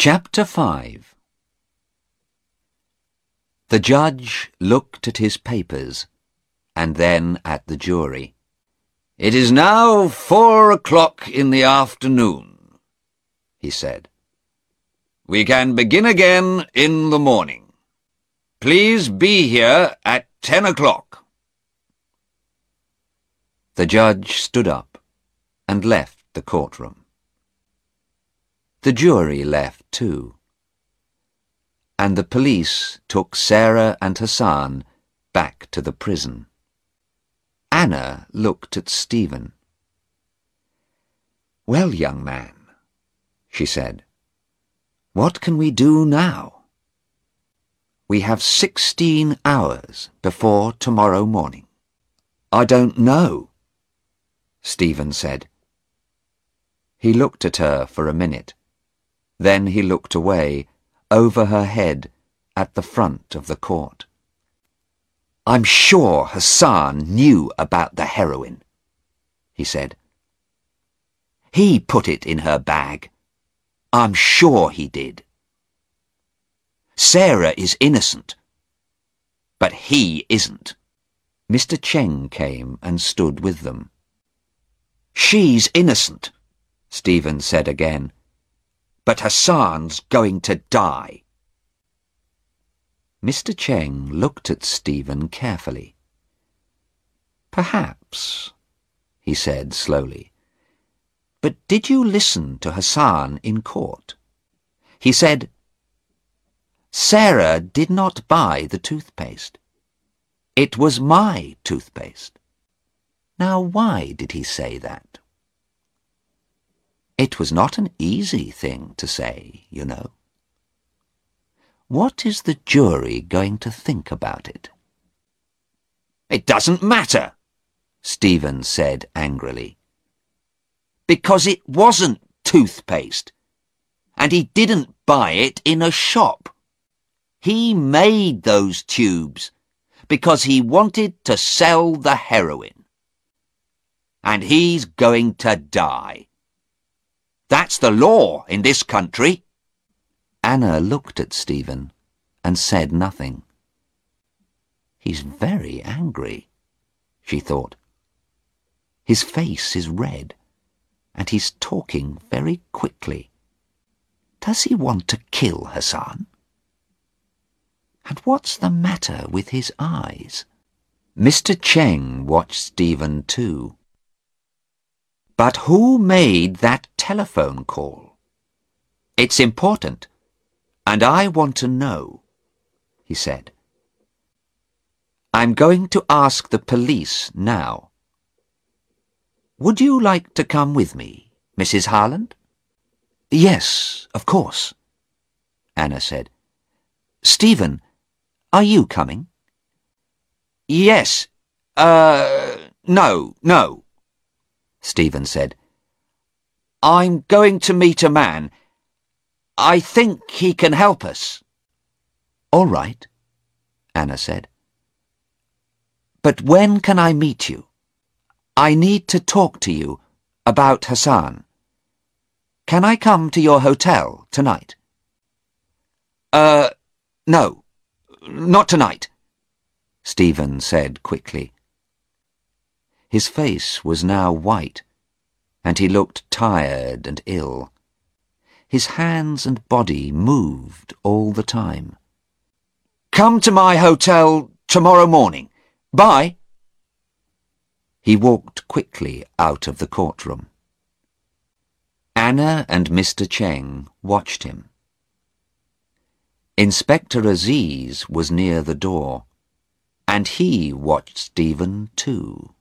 Chapter 5 The judge looked at his papers and then at the jury. It is now four o'clock in the afternoon, he said. We can begin again in the morning. Please be here at ten o'clock. The judge stood up and left the courtroom. The jury left too. And the police took Sarah and Hassan back to the prison. Anna looked at Stephen. Well, young man, she said, what can we do now? We have sixteen hours before tomorrow morning. I don't know, Stephen said. He looked at her for a minute. Then he looked away, over her head, at the front of the court. I'm sure Hassan knew about the heroin, he said. He put it in her bag. I'm sure he did. Sarah is innocent, but he isn't. Mr. Cheng came and stood with them. She's innocent, Stephen said again but Hassan's going to die. Mr. Cheng looked at Stephen carefully. Perhaps, he said slowly. But did you listen to Hassan in court? He said, Sarah did not buy the toothpaste. It was my toothpaste. Now why did he say that? It was not an easy thing to say, you know. What is the jury going to think about it? It doesn't matter, Stephen said angrily. Because it wasn't toothpaste, and he didn't buy it in a shop. He made those tubes because he wanted to sell the heroin. And he's going to die. That's the law in this country. Anna looked at Stephen and said nothing. He's very angry, she thought. His face is red, and he's talking very quickly. Does he want to kill Hassan? And what's the matter with his eyes? Mr. Cheng watched Stephen too. But who made that telephone call? It's important, and I want to know, he said. I'm going to ask the police now. Would you like to come with me, Mrs. Harland? Yes, of course, Anna said. Stephen, are you coming? Yes. Uh, no, no. Stephen said. I'm going to meet a man. I think he can help us. All right, Anna said. But when can I meet you? I need to talk to you about Hassan. Can I come to your hotel tonight? Uh, no, not tonight, Stephen said quickly. His face was now white, and he looked tired and ill. His hands and body moved all the time. Come to my hotel tomorrow morning. Bye. He walked quickly out of the courtroom. Anna and Mr. Cheng watched him. Inspector Aziz was near the door, and he watched Stephen too.